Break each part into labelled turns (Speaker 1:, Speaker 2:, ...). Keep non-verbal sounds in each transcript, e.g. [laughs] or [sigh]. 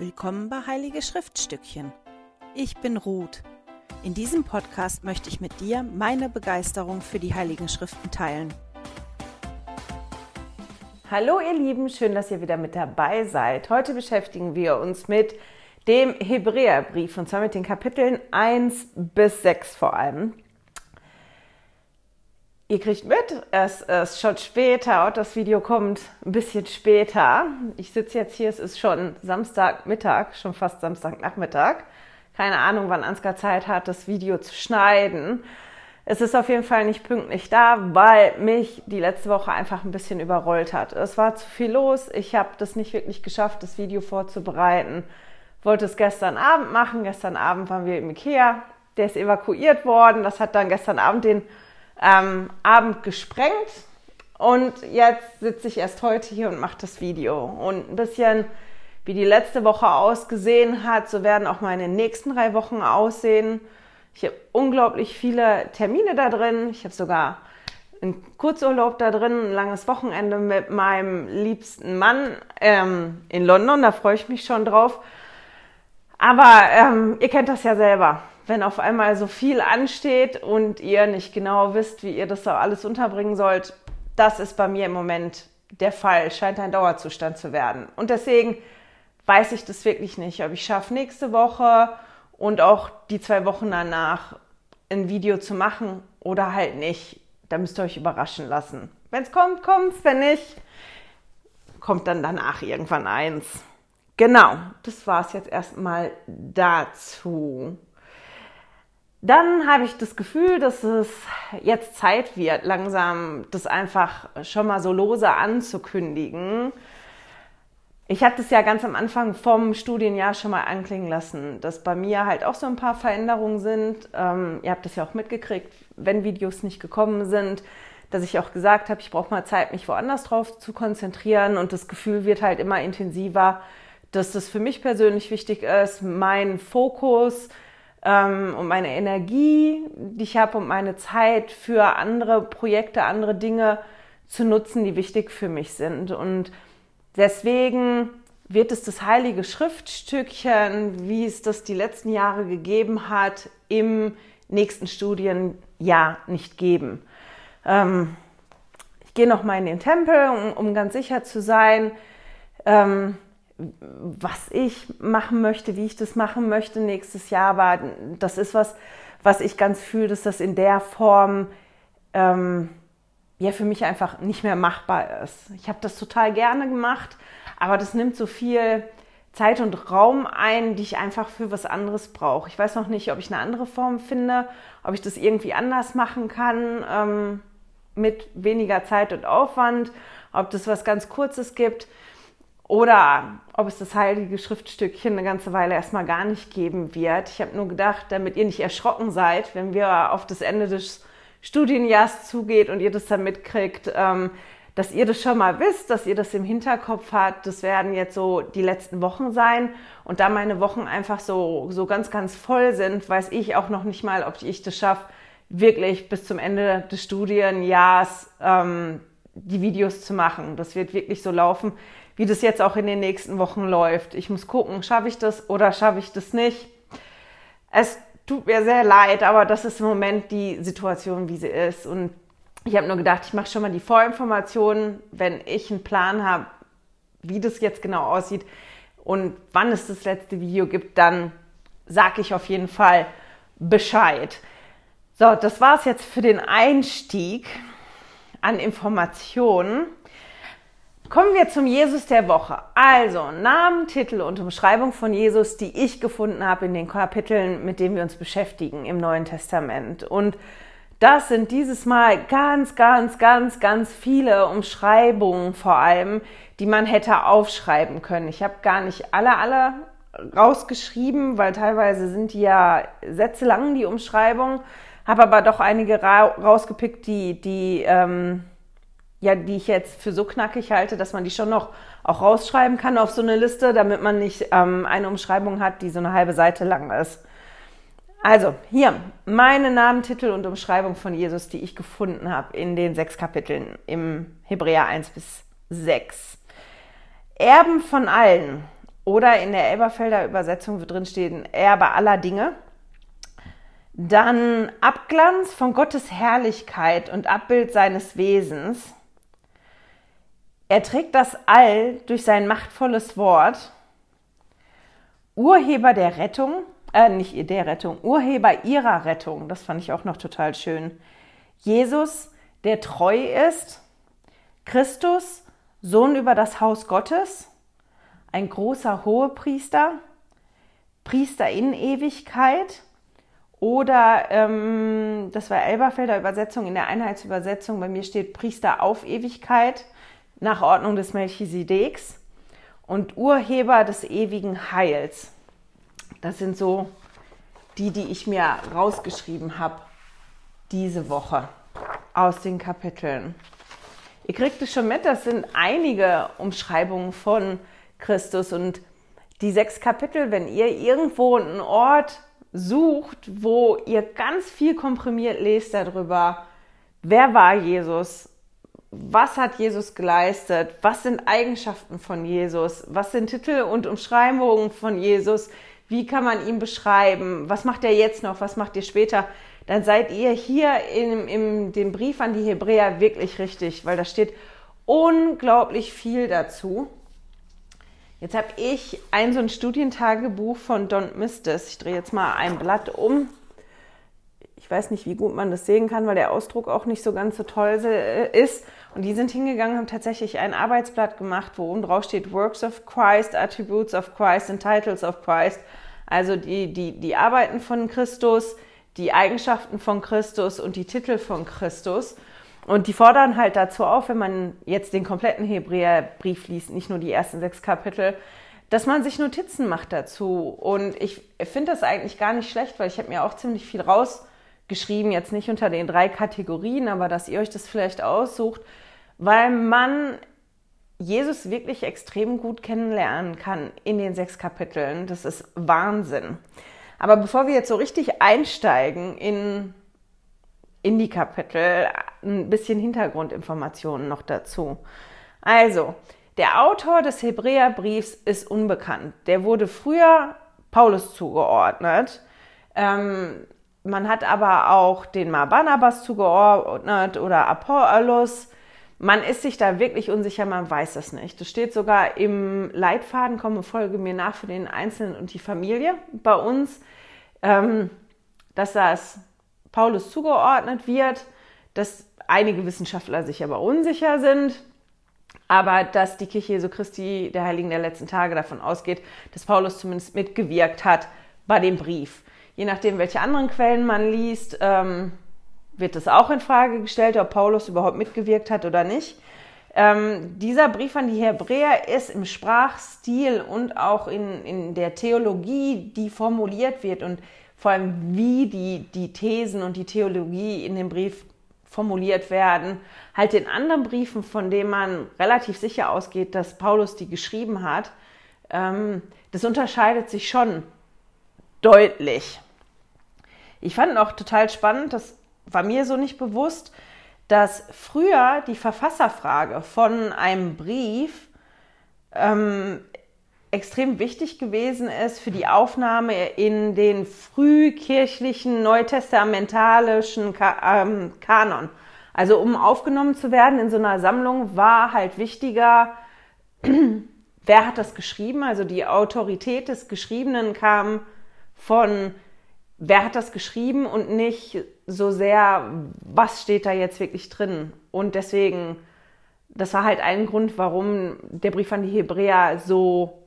Speaker 1: Willkommen bei Heilige Schriftstückchen. Ich bin Ruth. In diesem Podcast möchte ich mit dir meine Begeisterung für die Heiligen Schriften teilen.
Speaker 2: Hallo ihr Lieben, schön, dass ihr wieder mit dabei seid. Heute beschäftigen wir uns mit dem Hebräerbrief und zwar mit den Kapiteln 1 bis 6 vor allem. Ihr kriegt mit, es ist schon später, das Video kommt ein bisschen später. Ich sitze jetzt hier, es ist schon Samstagmittag, schon fast Samstagnachmittag. Keine Ahnung, wann Ansgar Zeit hat, das Video zu schneiden. Es ist auf jeden Fall nicht pünktlich da, weil mich die letzte Woche einfach ein bisschen überrollt hat. Es war zu viel los, ich habe das nicht wirklich geschafft, das Video vorzubereiten. Wollte es gestern Abend machen, gestern Abend waren wir im Ikea, der ist evakuiert worden, das hat dann gestern Abend den ähm, Abend gesprengt und jetzt sitze ich erst heute hier und mache das Video. Und ein bisschen wie die letzte Woche ausgesehen hat, so werden auch meine nächsten drei Wochen aussehen. Ich habe unglaublich viele Termine da drin. Ich habe sogar einen Kurzurlaub da drin, ein langes Wochenende mit meinem liebsten Mann ähm, in London. Da freue ich mich schon drauf. Aber ähm, ihr kennt das ja selber wenn auf einmal so viel ansteht und ihr nicht genau wisst, wie ihr das so alles unterbringen sollt, das ist bei mir im Moment der Fall, scheint ein Dauerzustand zu werden. Und deswegen weiß ich das wirklich nicht, ob ich schaffe nächste Woche und auch die zwei Wochen danach ein Video zu machen oder halt nicht. Da müsst ihr euch überraschen lassen. Wenn es kommt, kommt's. Wenn nicht, kommt dann danach irgendwann eins. Genau, das war es jetzt erstmal dazu. Dann habe ich das Gefühl, dass es jetzt Zeit wird, langsam das einfach schon mal so lose anzukündigen. Ich hatte es ja ganz am Anfang vom Studienjahr schon mal anklingen lassen, dass bei mir halt auch so ein paar Veränderungen sind. Ähm, ihr habt es ja auch mitgekriegt, wenn Videos nicht gekommen sind, dass ich auch gesagt habe, ich brauche mal Zeit, mich woanders drauf zu konzentrieren und das Gefühl wird halt immer intensiver, dass das für mich persönlich wichtig ist, mein Fokus, ähm, und meine Energie, die ich habe, und meine Zeit für andere Projekte, andere Dinge zu nutzen, die wichtig für mich sind. Und deswegen wird es das heilige Schriftstückchen, wie es das die letzten Jahre gegeben hat, im nächsten Studienjahr nicht geben. Ähm, ich gehe noch mal in den Tempel, um, um ganz sicher zu sein. Ähm, was ich machen möchte, wie ich das machen möchte nächstes Jahr. Aber das ist was, was ich ganz fühle, dass das in der Form ähm, ja für mich einfach nicht mehr machbar ist. Ich habe das total gerne gemacht, aber das nimmt so viel Zeit und Raum ein, die ich einfach für was anderes brauche. Ich weiß noch nicht, ob ich eine andere Form finde, ob ich das irgendwie anders machen kann, ähm, mit weniger Zeit und Aufwand, ob das was ganz Kurzes gibt. Oder ob es das heilige Schriftstückchen eine ganze Weile erstmal gar nicht geben wird. Ich habe nur gedacht, damit ihr nicht erschrocken seid, wenn wir auf das Ende des Studienjahrs zugeht und ihr das dann mitkriegt, ähm, dass ihr das schon mal wisst, dass ihr das im Hinterkopf habt. Das werden jetzt so die letzten Wochen sein. Und da meine Wochen einfach so, so ganz, ganz voll sind, weiß ich auch noch nicht mal, ob ich das schaffe, wirklich bis zum Ende des Studienjahrs ähm, die Videos zu machen. Das wird wirklich so laufen, wie das jetzt auch in den nächsten Wochen läuft. Ich muss gucken, schaffe ich das oder schaffe ich das nicht. Es tut mir sehr leid, aber das ist im Moment die Situation, wie sie ist. Und ich habe nur gedacht, ich mache schon mal die Vorinformationen, wenn ich einen Plan habe, wie das jetzt genau aussieht und wann es das letzte Video gibt, dann sage ich auf jeden Fall Bescheid. So, das war es jetzt für den Einstieg an Informationen. Kommen wir zum Jesus der Woche. Also Namen, Titel und Umschreibung von Jesus, die ich gefunden habe in den Kapiteln, mit denen wir uns beschäftigen im Neuen Testament. Und das sind dieses Mal ganz, ganz, ganz, ganz viele Umschreibungen vor allem, die man hätte aufschreiben können. Ich habe gar nicht alle, alle rausgeschrieben, weil teilweise sind die ja Sätze lang, die Umschreibungen, habe aber doch einige ra rausgepickt, die, die ähm, ja, die ich jetzt für so knackig halte, dass man die schon noch auch rausschreiben kann auf so eine Liste, damit man nicht ähm, eine Umschreibung hat, die so eine halbe Seite lang ist. Also hier meine Namen, Titel und Umschreibung von Jesus, die ich gefunden habe in den sechs Kapiteln im Hebräer 1 bis 6. Erben von allen Oder in der Elberfelder Übersetzung wird drin stehen, Erbe aller Dinge. Dann Abglanz von Gottes Herrlichkeit und Abbild seines Wesens. Er trägt das All durch sein machtvolles Wort. Urheber der Rettung, äh, nicht der Rettung, Urheber ihrer Rettung, das fand ich auch noch total schön. Jesus, der treu ist. Christus, Sohn über das Haus Gottes. Ein großer Hohepriester. Priester in Ewigkeit oder, ähm, das war Elberfelder Übersetzung, in der Einheitsübersetzung, bei mir steht Priester auf Ewigkeit nach Ordnung des Melchisedeks und Urheber des ewigen Heils. Das sind so die, die ich mir rausgeschrieben habe diese Woche aus den Kapiteln. Ihr kriegt es schon mit, das sind einige Umschreibungen von Christus und die sechs Kapitel, wenn ihr irgendwo einen Ort sucht, wo ihr ganz viel komprimiert lest darüber, wer war Jesus, was hat Jesus geleistet, was sind Eigenschaften von Jesus, was sind Titel und Umschreibungen von Jesus, wie kann man ihn beschreiben, was macht er jetzt noch, was macht ihr später, dann seid ihr hier in, in dem Brief an die Hebräer wirklich richtig, weil da steht unglaublich viel dazu. Jetzt habe ich ein so ein Studientagebuch von Don't Miss This. Ich drehe jetzt mal ein Blatt um. Ich weiß nicht, wie gut man das sehen kann, weil der Ausdruck auch nicht so ganz so toll ist. Und die sind hingegangen, haben tatsächlich ein Arbeitsblatt gemacht, wo oben drauf steht Works of Christ, Attributes of Christ and Titles of Christ. Also die, die, die Arbeiten von Christus, die Eigenschaften von Christus und die Titel von Christus. Und die fordern halt dazu auf, wenn man jetzt den kompletten Hebräerbrief liest, nicht nur die ersten sechs Kapitel, dass man sich Notizen macht dazu. Und ich finde das eigentlich gar nicht schlecht, weil ich habe mir auch ziemlich viel rausgeschrieben, jetzt nicht unter den drei Kategorien, aber dass ihr euch das vielleicht aussucht, weil man Jesus wirklich extrem gut kennenlernen kann in den sechs Kapiteln. Das ist Wahnsinn. Aber bevor wir jetzt so richtig einsteigen in in die Kapitel ein bisschen Hintergrundinformationen noch dazu. Also, der Autor des Hebräerbriefs ist unbekannt. Der wurde früher Paulus zugeordnet. Ähm, man hat aber auch den mal Barnabas zugeordnet oder Apollos. Man ist sich da wirklich unsicher, man weiß das nicht. Das steht sogar im Leitfaden, komme, folge mir nach für den Einzelnen und die Familie bei uns, ähm, dass das Paulus zugeordnet wird, dass einige Wissenschaftler sich aber unsicher sind, aber dass die Kirche Jesu Christi der Heiligen der letzten Tage davon ausgeht, dass Paulus zumindest mitgewirkt hat bei dem Brief. Je nachdem, welche anderen Quellen man liest, ähm, wird es auch in Frage gestellt, ob Paulus überhaupt mitgewirkt hat oder nicht. Ähm, dieser Brief an die Hebräer ist im Sprachstil und auch in, in der Theologie, die formuliert wird und vor allem wie die, die Thesen und die Theologie in dem Brief formuliert werden, halt in anderen Briefen, von denen man relativ sicher ausgeht, dass Paulus die geschrieben hat, ähm, das unterscheidet sich schon deutlich. Ich fand auch total spannend, das war mir so nicht bewusst, dass früher die Verfasserfrage von einem Brief ähm, extrem wichtig gewesen ist für die Aufnahme in den frühkirchlichen neutestamentalischen ähm, Kanon. Also um aufgenommen zu werden in so einer Sammlung war halt wichtiger, [clears throat] wer hat das geschrieben? Also die Autorität des Geschriebenen kam von, wer hat das geschrieben und nicht so sehr, was steht da jetzt wirklich drin. Und deswegen, das war halt ein Grund, warum der Brief an die Hebräer so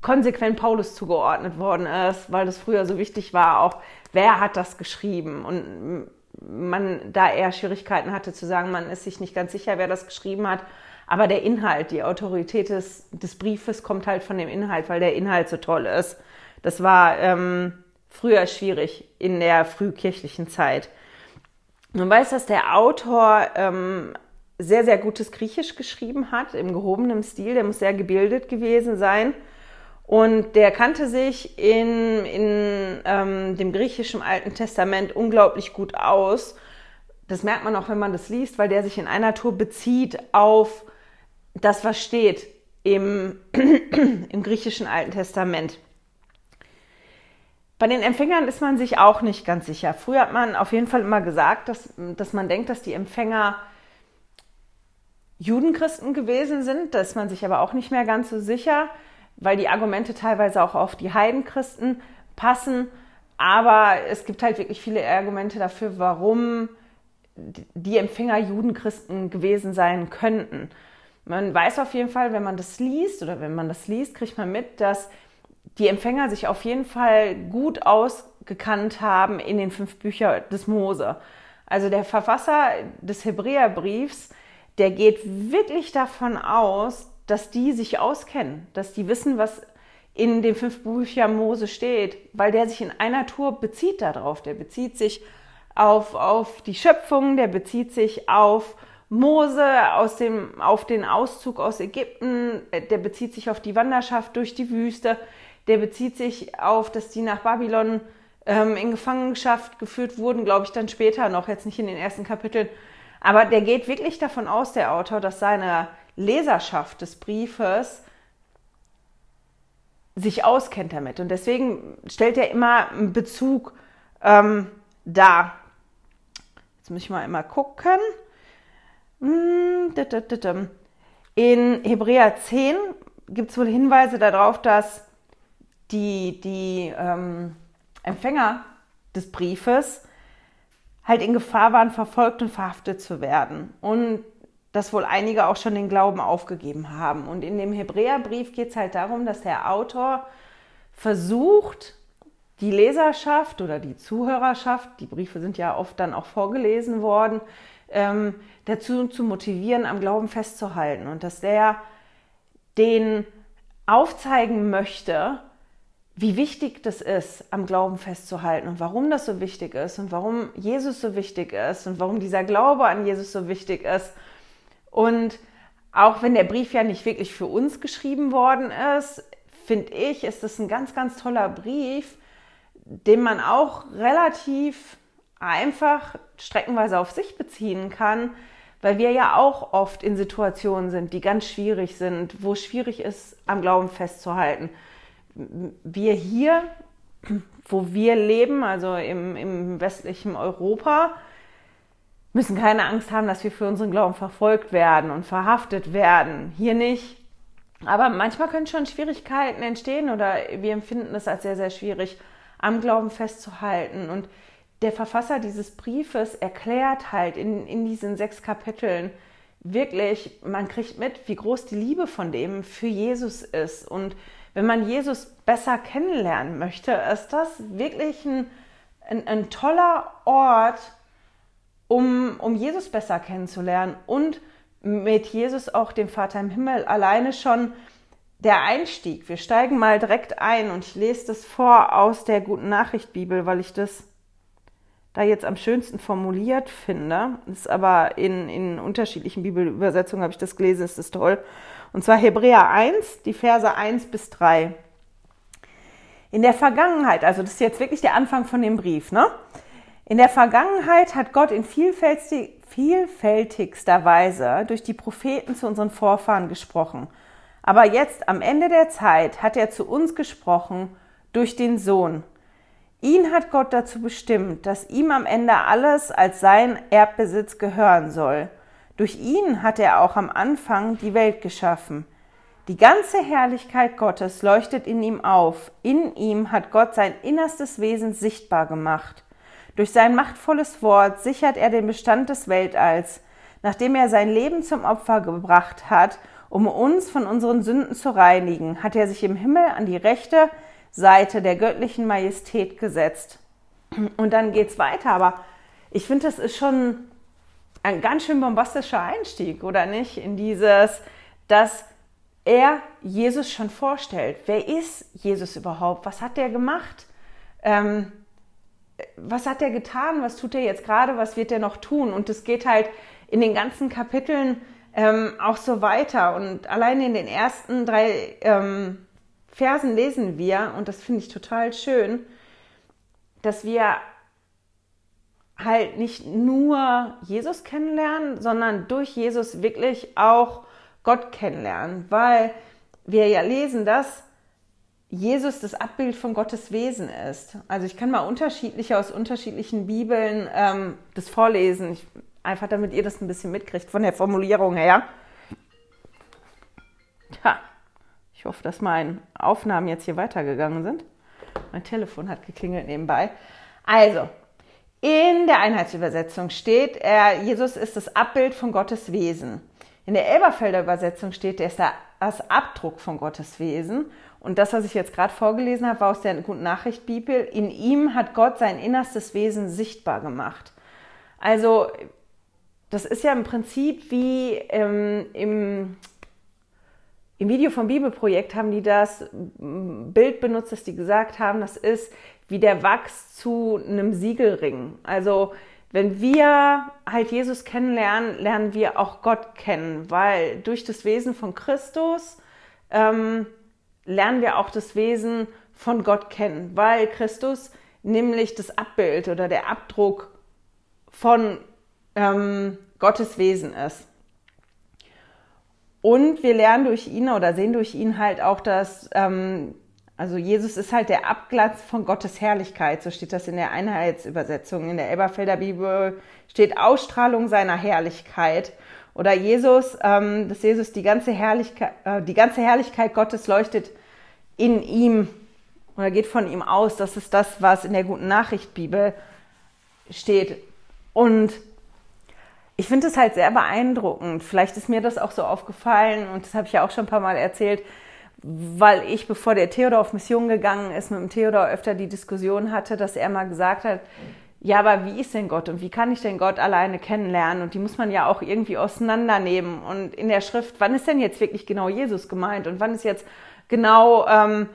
Speaker 2: konsequent Paulus zugeordnet worden ist, weil das früher so wichtig war, auch wer hat das geschrieben und man da eher Schwierigkeiten hatte zu sagen, man ist sich nicht ganz sicher, wer das geschrieben hat. Aber der Inhalt, die Autorität des, des Briefes kommt halt von dem Inhalt, weil der Inhalt so toll ist. Das war ähm, früher schwierig in der frühkirchlichen Zeit. Man weiß, dass der Autor ähm, sehr, sehr gutes Griechisch geschrieben hat, im gehobenen Stil. Der muss sehr gebildet gewesen sein. Und der kannte sich in, in ähm, dem griechischen Alten Testament unglaublich gut aus. Das merkt man auch, wenn man das liest, weil der sich in einer Tour bezieht auf das, was steht im, [clears throat] im griechischen Alten Testament. Bei den Empfängern ist man sich auch nicht ganz sicher. Früher hat man auf jeden Fall immer gesagt, dass, dass man denkt, dass die Empfänger Judenchristen gewesen sind. Da ist man sich aber auch nicht mehr ganz so sicher, weil die Argumente teilweise auch auf die Heidenchristen passen. Aber es gibt halt wirklich viele Argumente dafür, warum die Empfänger Judenchristen gewesen sein könnten. Man weiß auf jeden Fall, wenn man das liest oder wenn man das liest, kriegt man mit, dass die Empfänger sich auf jeden Fall gut ausgekannt haben in den fünf Büchern des Mose. Also der Verfasser des Hebräerbriefs, der geht wirklich davon aus, dass die sich auskennen, dass die wissen, was in den fünf Büchern Mose steht, weil der sich in einer Tour bezieht darauf. Der bezieht sich auf, auf die Schöpfung, der bezieht sich auf Mose, aus dem, auf den Auszug aus Ägypten, der bezieht sich auf die Wanderschaft durch die Wüste, der bezieht sich auf, dass die nach Babylon ähm, in Gefangenschaft geführt wurden, glaube ich, dann später noch, jetzt nicht in den ersten Kapiteln. Aber der geht wirklich davon aus, der Autor, dass seine Leserschaft des Briefes sich auskennt damit. Und deswegen stellt er immer einen Bezug ähm, dar. Jetzt muss ich mal immer gucken. Hm, in Hebräer 10 gibt es wohl Hinweise darauf, dass die, die ähm, Empfänger des Briefes halt in Gefahr waren, verfolgt und verhaftet zu werden. Und dass wohl einige auch schon den Glauben aufgegeben haben. Und in dem Hebräerbrief geht es halt darum, dass der Autor versucht, die Leserschaft oder die Zuhörerschaft, die Briefe sind ja oft dann auch vorgelesen worden, ähm, dazu zu motivieren, am Glauben festzuhalten. Und dass der den aufzeigen möchte, wie wichtig das ist, am Glauben festzuhalten und warum das so wichtig ist und warum Jesus so wichtig ist und warum dieser Glaube an Jesus so wichtig ist. Und auch wenn der Brief ja nicht wirklich für uns geschrieben worden ist, finde ich, ist es ein ganz, ganz toller Brief, den man auch relativ einfach streckenweise auf sich beziehen kann, weil wir ja auch oft in Situationen sind, die ganz schwierig sind, wo es schwierig ist, am Glauben festzuhalten wir hier, wo wir leben, also im, im westlichen Europa, müssen keine Angst haben, dass wir für unseren Glauben verfolgt werden und verhaftet werden. Hier nicht. Aber manchmal können schon Schwierigkeiten entstehen oder wir empfinden es als sehr, sehr schwierig, am Glauben festzuhalten. Und der Verfasser dieses Briefes erklärt halt in, in diesen sechs Kapiteln wirklich, man kriegt mit, wie groß die Liebe von dem für Jesus ist und wenn man Jesus besser kennenlernen möchte, ist das wirklich ein, ein, ein toller Ort, um, um Jesus besser kennenzulernen und mit Jesus auch dem Vater im Himmel alleine schon der Einstieg. Wir steigen mal direkt ein und ich lese das vor aus der Guten Nachricht Bibel, weil ich das da jetzt am schönsten formuliert finde. Ist aber in, in unterschiedlichen Bibelübersetzungen habe ich das gelesen, ist das toll. Und zwar Hebräer 1, die Verse 1 bis 3. In der Vergangenheit, also das ist jetzt wirklich der Anfang von dem Brief, ne? In der Vergangenheit hat Gott in vielfältig, vielfältigster Weise durch die Propheten zu unseren Vorfahren gesprochen. Aber jetzt, am Ende der Zeit, hat er zu uns gesprochen durch den Sohn. Ihn hat Gott dazu bestimmt, dass ihm am Ende alles als sein Erbbesitz gehören soll. Durch ihn hat er auch am Anfang die Welt geschaffen. Die ganze Herrlichkeit Gottes leuchtet in ihm auf. In ihm hat Gott sein innerstes Wesen sichtbar gemacht. Durch sein machtvolles Wort sichert er den Bestand des Weltalls. Nachdem er sein Leben zum Opfer gebracht hat, um uns von unseren Sünden zu reinigen, hat er sich im Himmel an die rechte Seite der göttlichen Majestät gesetzt. Und dann geht's weiter, aber ich finde, das ist schon ein ganz schön bombastischer Einstieg, oder nicht? In dieses, dass er Jesus schon vorstellt. Wer ist Jesus überhaupt? Was hat er gemacht? Ähm, was hat er getan? Was tut er jetzt gerade? Was wird er noch tun? Und es geht halt in den ganzen Kapiteln ähm, auch so weiter. Und allein in den ersten drei ähm, Versen lesen wir, und das finde ich total schön, dass wir halt nicht nur Jesus kennenlernen, sondern durch Jesus wirklich auch Gott kennenlernen, weil wir ja lesen, dass Jesus das Abbild von Gottes Wesen ist. Also ich kann mal unterschiedliche aus unterschiedlichen Bibeln ähm, das vorlesen, ich, einfach damit ihr das ein bisschen mitkriegt von der Formulierung her. Ja, ich hoffe, dass meine Aufnahmen jetzt hier weitergegangen sind. Mein Telefon hat geklingelt nebenbei. Also, in der Einheitsübersetzung steht, er, Jesus ist das Abbild von Gottes Wesen. In der Elberfelder Übersetzung steht, er ist das Abdruck von Gottes Wesen. Und das, was ich jetzt gerade vorgelesen habe, war aus der Guten Nachricht Bibel. In ihm hat Gott sein innerstes Wesen sichtbar gemacht. Also, das ist ja im Prinzip wie ähm, im im Video vom Bibelprojekt haben die das Bild benutzt, dass die gesagt haben, das ist wie der Wachs zu einem Siegelring. Also wenn wir halt Jesus kennenlernen, lernen wir auch Gott kennen, weil durch das Wesen von Christus ähm, lernen wir auch das Wesen von Gott kennen, weil Christus nämlich das Abbild oder der Abdruck von ähm, Gottes Wesen ist. Und wir lernen durch ihn oder sehen durch ihn halt auch, dass, ähm, also Jesus ist halt der Abglanz von Gottes Herrlichkeit. So steht das in der Einheitsübersetzung. In der Elberfelder Bibel steht Ausstrahlung seiner Herrlichkeit. Oder Jesus, ähm, dass Jesus die ganze Herrlichkeit, äh, die ganze Herrlichkeit Gottes leuchtet in ihm oder geht von ihm aus. Das ist das, was in der Guten Nachricht Bibel steht. Und ich finde es halt sehr beeindruckend. Vielleicht ist mir das auch so aufgefallen und das habe ich ja auch schon ein paar Mal erzählt, weil ich, bevor der Theodor auf Mission gegangen ist, mit dem Theodor öfter die Diskussion hatte, dass er mal gesagt hat, ja, aber wie ist denn Gott und wie kann ich denn Gott alleine kennenlernen? Und die muss man ja auch irgendwie auseinandernehmen. Und in der Schrift, wann ist denn jetzt wirklich genau Jesus gemeint und wann ist jetzt genau ähm,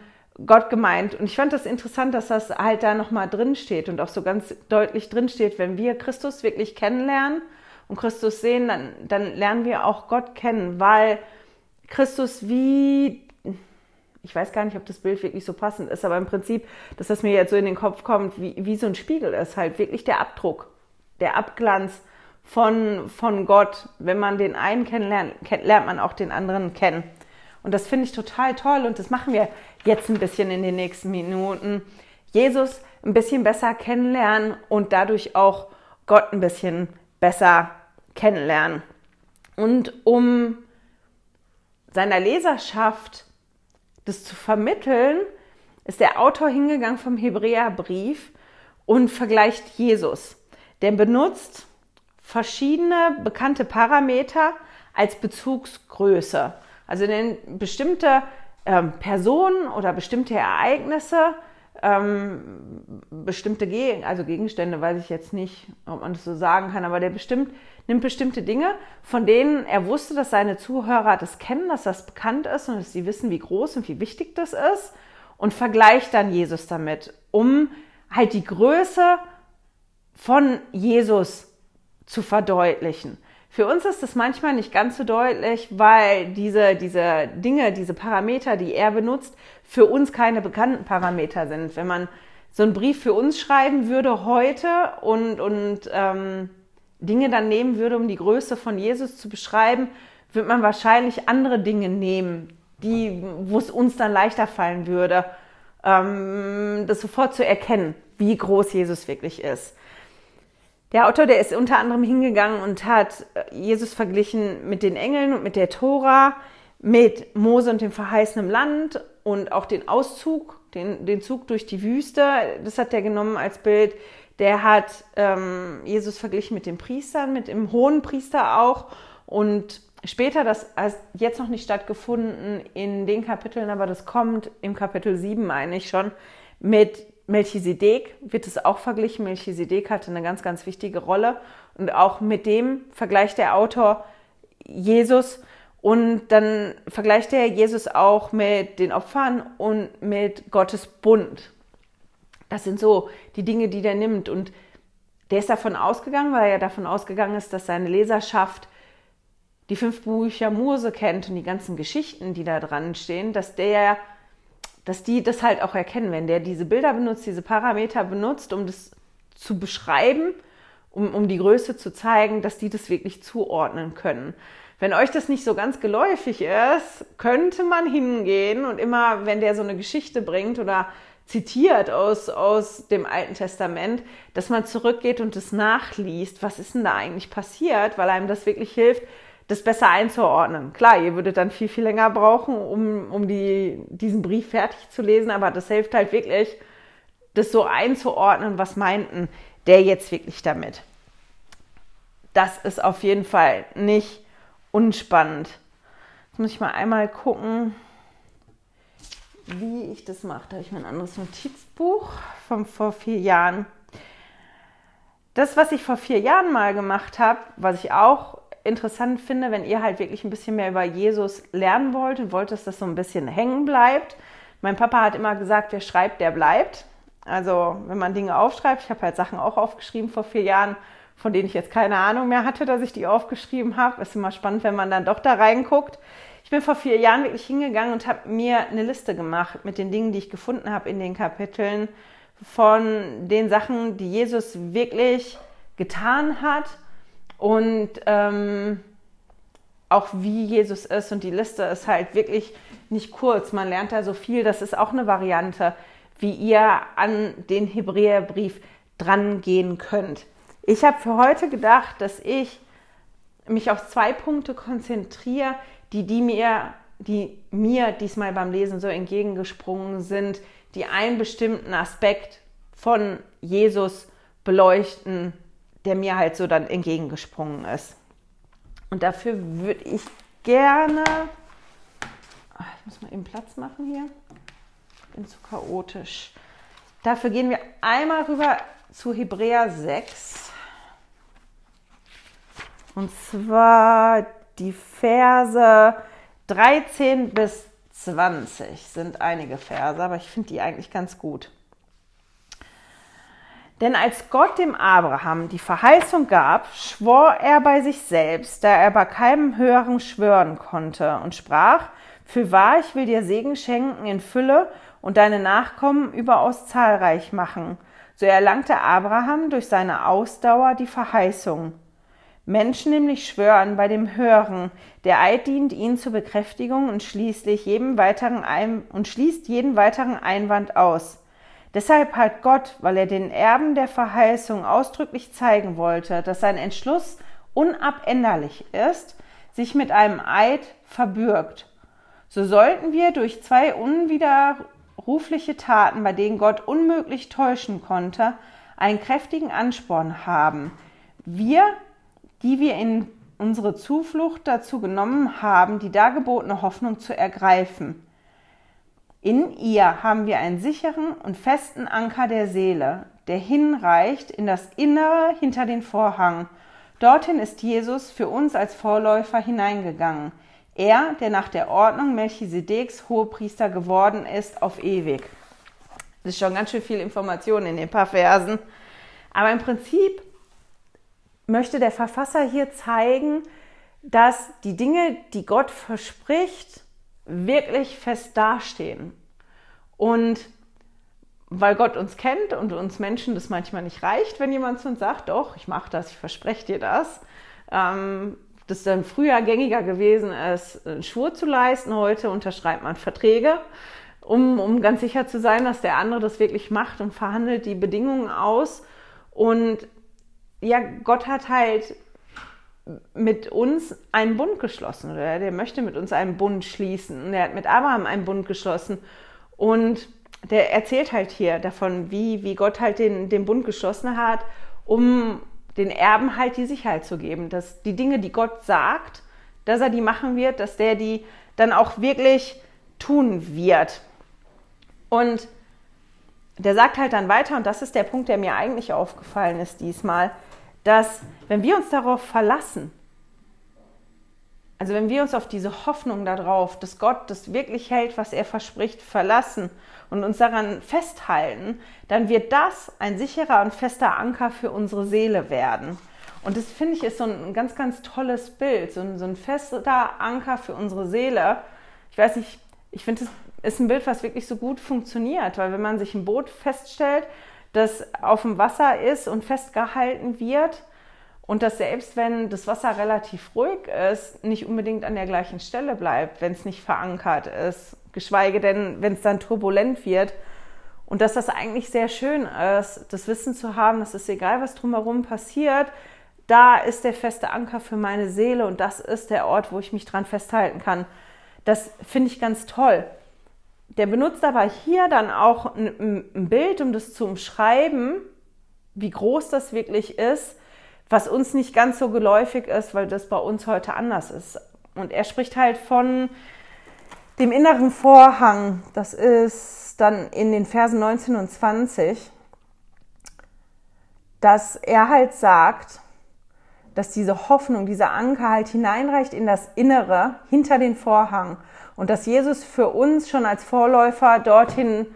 Speaker 2: Gott gemeint? Und ich fand das interessant, dass das halt da nochmal drin steht und auch so ganz deutlich drin steht, wenn wir Christus wirklich kennenlernen, und Christus sehen, dann, dann lernen wir auch Gott kennen, weil Christus wie, ich weiß gar nicht, ob das Bild wirklich so passend ist, aber im Prinzip, dass das mir jetzt so in den Kopf kommt, wie, wie so ein Spiegel ist, halt wirklich der Abdruck, der Abglanz von, von Gott. Wenn man den einen kennenlernt, lernt man auch den anderen kennen. Und das finde ich total toll und das machen wir jetzt ein bisschen in den nächsten Minuten. Jesus ein bisschen besser kennenlernen und dadurch auch Gott ein bisschen besser kennenlernen. Und um seiner Leserschaft das zu vermitteln, ist der Autor hingegangen vom Hebräerbrief und vergleicht Jesus. Der benutzt verschiedene bekannte Parameter als Bezugsgröße. Also bestimmte ähm, Personen oder bestimmte Ereignisse ähm, bestimmte Ge also Gegenstände, weiß ich jetzt nicht, ob man das so sagen kann, aber der bestimmt, nimmt bestimmte Dinge, von denen er wusste, dass seine Zuhörer das kennen, dass das bekannt ist und dass sie wissen, wie groß und wie wichtig das ist und vergleicht dann Jesus damit, um halt die Größe von Jesus zu verdeutlichen. Für uns ist das manchmal nicht ganz so deutlich, weil diese, diese Dinge, diese Parameter, die er benutzt, für uns keine bekannten Parameter sind. Wenn man so einen Brief für uns schreiben würde heute und, und ähm, Dinge dann nehmen würde, um die Größe von Jesus zu beschreiben, würde man wahrscheinlich andere Dinge nehmen, die, wo es uns dann leichter fallen würde, ähm, das sofort zu erkennen, wie groß Jesus wirklich ist. Der Autor, der ist unter anderem hingegangen und hat äh, Jesus verglichen mit den Engeln und mit der Tora, mit Mose und dem verheißenen Land und auch den Auszug, den, den Zug durch die Wüste. Das hat er genommen als Bild. Der hat ähm, Jesus verglichen mit den Priestern, mit dem hohen Priester auch. Und später, das hat jetzt noch nicht stattgefunden in den Kapiteln, aber das kommt im Kapitel 7 eigentlich schon, mit Melchisedek wird es auch verglichen. Melchisedek hatte eine ganz, ganz wichtige Rolle. Und auch mit dem vergleicht der Autor Jesus. Und dann vergleicht er Jesus auch mit den Opfern und mit Gottes Bund. Das sind so die Dinge, die der nimmt. Und der ist davon ausgegangen, weil er davon ausgegangen ist, dass seine Leserschaft die fünf Bücher Mose kennt und die ganzen Geschichten, die da dran stehen, dass der dass die das halt auch erkennen, wenn der diese Bilder benutzt, diese Parameter benutzt, um das zu beschreiben, um, um die Größe zu zeigen, dass die das wirklich zuordnen können. Wenn euch das nicht so ganz geläufig ist, könnte man hingehen und immer, wenn der so eine Geschichte bringt oder zitiert aus, aus dem Alten Testament, dass man zurückgeht und es nachliest, was ist denn da eigentlich passiert, weil einem das wirklich hilft, das besser einzuordnen. Klar, ihr würdet dann viel, viel länger brauchen, um, um die, diesen Brief fertig zu lesen, aber das hilft halt wirklich, das so einzuordnen, was meinten der jetzt wirklich damit. Das ist auf jeden Fall nicht unspannend. Jetzt muss ich mal einmal gucken, wie ich das mache. Da habe ich mein anderes Notizbuch von vor vier Jahren. Das, was ich vor vier Jahren mal gemacht habe, was ich auch interessant finde, wenn ihr halt wirklich ein bisschen mehr über Jesus lernen wollt und wollt, dass das so ein bisschen hängen bleibt. Mein Papa hat immer gesagt, wer schreibt, der bleibt. Also wenn man Dinge aufschreibt, ich habe halt Sachen auch aufgeschrieben vor vier Jahren, von denen ich jetzt keine Ahnung mehr hatte, dass ich die aufgeschrieben habe. Ist immer spannend, wenn man dann doch da reinguckt. Ich bin vor vier Jahren wirklich hingegangen und habe mir eine Liste gemacht mit den Dingen, die ich gefunden habe in den Kapiteln, von den Sachen, die Jesus wirklich getan hat und ähm, auch wie Jesus ist. Und die Liste ist halt wirklich nicht kurz. Man lernt da so viel. Das ist auch eine Variante, wie ihr an den Hebräerbrief drangehen könnt. Ich habe für heute gedacht, dass ich mich auf zwei Punkte konzentriere, die, die, mir, die mir diesmal beim Lesen so entgegengesprungen sind, die einen bestimmten Aspekt von Jesus beleuchten, der mir halt so dann entgegengesprungen ist. Und dafür würde ich gerne, ach, ich muss mal eben Platz machen hier, ich bin zu chaotisch. Dafür gehen wir einmal rüber zu Hebräer 6. Und zwar die Verse 13 bis 20 sind einige Verse, aber ich finde die eigentlich ganz gut. Denn als Gott dem Abraham die Verheißung gab, schwor er bei sich selbst, da er bei keinem höheren schwören konnte und sprach, für wahr, ich will dir Segen schenken in Fülle und deine Nachkommen überaus zahlreich machen. So erlangte Abraham durch seine Ausdauer die Verheißung. Menschen nämlich schwören bei dem Hören. Der Eid dient ihnen zur Bekräftigung und schließlich jedem weiteren Ein und schließt jeden weiteren Einwand aus. Deshalb hat Gott, weil er den Erben der Verheißung ausdrücklich zeigen wollte, dass sein Entschluss unabänderlich ist, sich mit einem Eid verbürgt. So sollten wir durch zwei unwiderrufliche Taten, bei denen Gott unmöglich täuschen konnte, einen kräftigen Ansporn haben. Wir die wir in unsere Zuflucht dazu genommen haben, die dargebotene Hoffnung zu ergreifen. In ihr haben wir einen sicheren und festen Anker der Seele, der hinreicht in das Innere hinter den Vorhang. Dorthin ist Jesus für uns als Vorläufer hineingegangen. Er, der nach der Ordnung Melchisedeks Hohepriester geworden ist, auf ewig. Das ist schon ganz schön viel Information in den paar Versen. Aber im Prinzip möchte der Verfasser hier zeigen, dass die Dinge, die Gott verspricht, wirklich fest dastehen. Und weil Gott uns kennt und uns Menschen das manchmal nicht reicht, wenn jemand zu uns sagt, doch, ich mache das, ich verspreche dir das, ähm, das dann früher gängiger gewesen ist, einen Schwur zu leisten. Heute unterschreibt man Verträge, um, um ganz sicher zu sein, dass der andere das wirklich macht und verhandelt die Bedingungen aus. Und ja, Gott hat halt mit uns einen Bund geschlossen oder der möchte mit uns einen Bund schließen. Und er hat mit Abraham einen Bund geschlossen und der erzählt halt hier davon, wie, wie Gott halt den, den Bund geschlossen hat, um den Erben halt die Sicherheit zu geben, dass die Dinge, die Gott sagt, dass er die machen wird, dass der die dann auch wirklich tun wird. Und der sagt halt dann weiter, und das ist der Punkt, der mir eigentlich aufgefallen ist diesmal, dass wenn wir uns darauf verlassen, also wenn wir uns auf diese Hoffnung darauf, dass Gott das wirklich hält, was er verspricht, verlassen und uns daran festhalten, dann wird das ein sicherer und fester Anker für unsere Seele werden. Und das finde ich ist so ein ganz, ganz tolles Bild, so ein, so ein fester Anker für unsere Seele. Ich weiß nicht, ich finde, es ist ein Bild, was wirklich so gut funktioniert, weil wenn man sich ein Boot feststellt, das auf dem Wasser ist und festgehalten wird Und dass selbst wenn das Wasser relativ ruhig ist, nicht unbedingt an der gleichen Stelle bleibt, wenn es nicht verankert ist, geschweige denn, wenn es dann turbulent wird. Und dass das eigentlich sehr schön ist, das Wissen zu haben, dass es egal, was drumherum passiert, da ist der feste Anker für meine Seele und das ist der Ort, wo ich mich dran festhalten kann. Das finde ich ganz toll. Der benutzt aber hier dann auch ein, ein Bild, um das zu umschreiben, wie groß das wirklich ist, was uns nicht ganz so geläufig ist, weil das bei uns heute anders ist. Und er spricht halt von dem inneren Vorhang. Das ist dann in den Versen 19 und 20, dass er halt sagt, dass diese Hoffnung, dieser Anker halt hineinreicht in das Innere, hinter den Vorhang. Und dass Jesus für uns schon als Vorläufer dorthin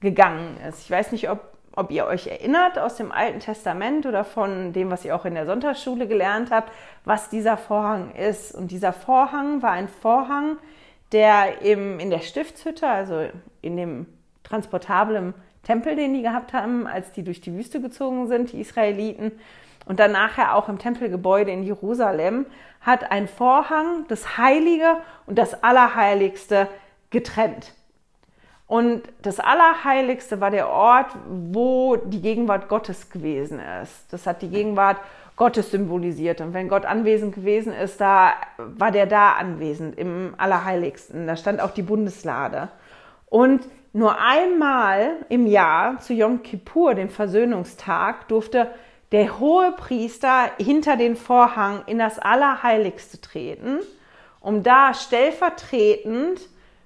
Speaker 2: gegangen ist. Ich weiß nicht, ob, ob ihr euch erinnert aus dem Alten Testament oder von dem, was ihr auch in der Sonntagsschule gelernt habt, was dieser Vorhang ist. Und dieser Vorhang war ein Vorhang, der im, in der Stiftshütte, also in dem transportablen Tempel, den die gehabt haben, als die durch die Wüste gezogen sind, die Israeliten, und dann nachher auch im Tempelgebäude in Jerusalem, hat ein Vorhang das Heilige und das Allerheiligste getrennt. Und das Allerheiligste war der Ort, wo die Gegenwart Gottes gewesen ist. Das hat die Gegenwart Gottes symbolisiert. Und wenn Gott anwesend gewesen ist, da war der da anwesend im Allerheiligsten. Da stand auch die Bundeslade. Und nur einmal im Jahr zu Yom Kippur, dem Versöhnungstag, durfte der hohe Priester hinter den Vorhang in das Allerheiligste treten, um da stellvertretend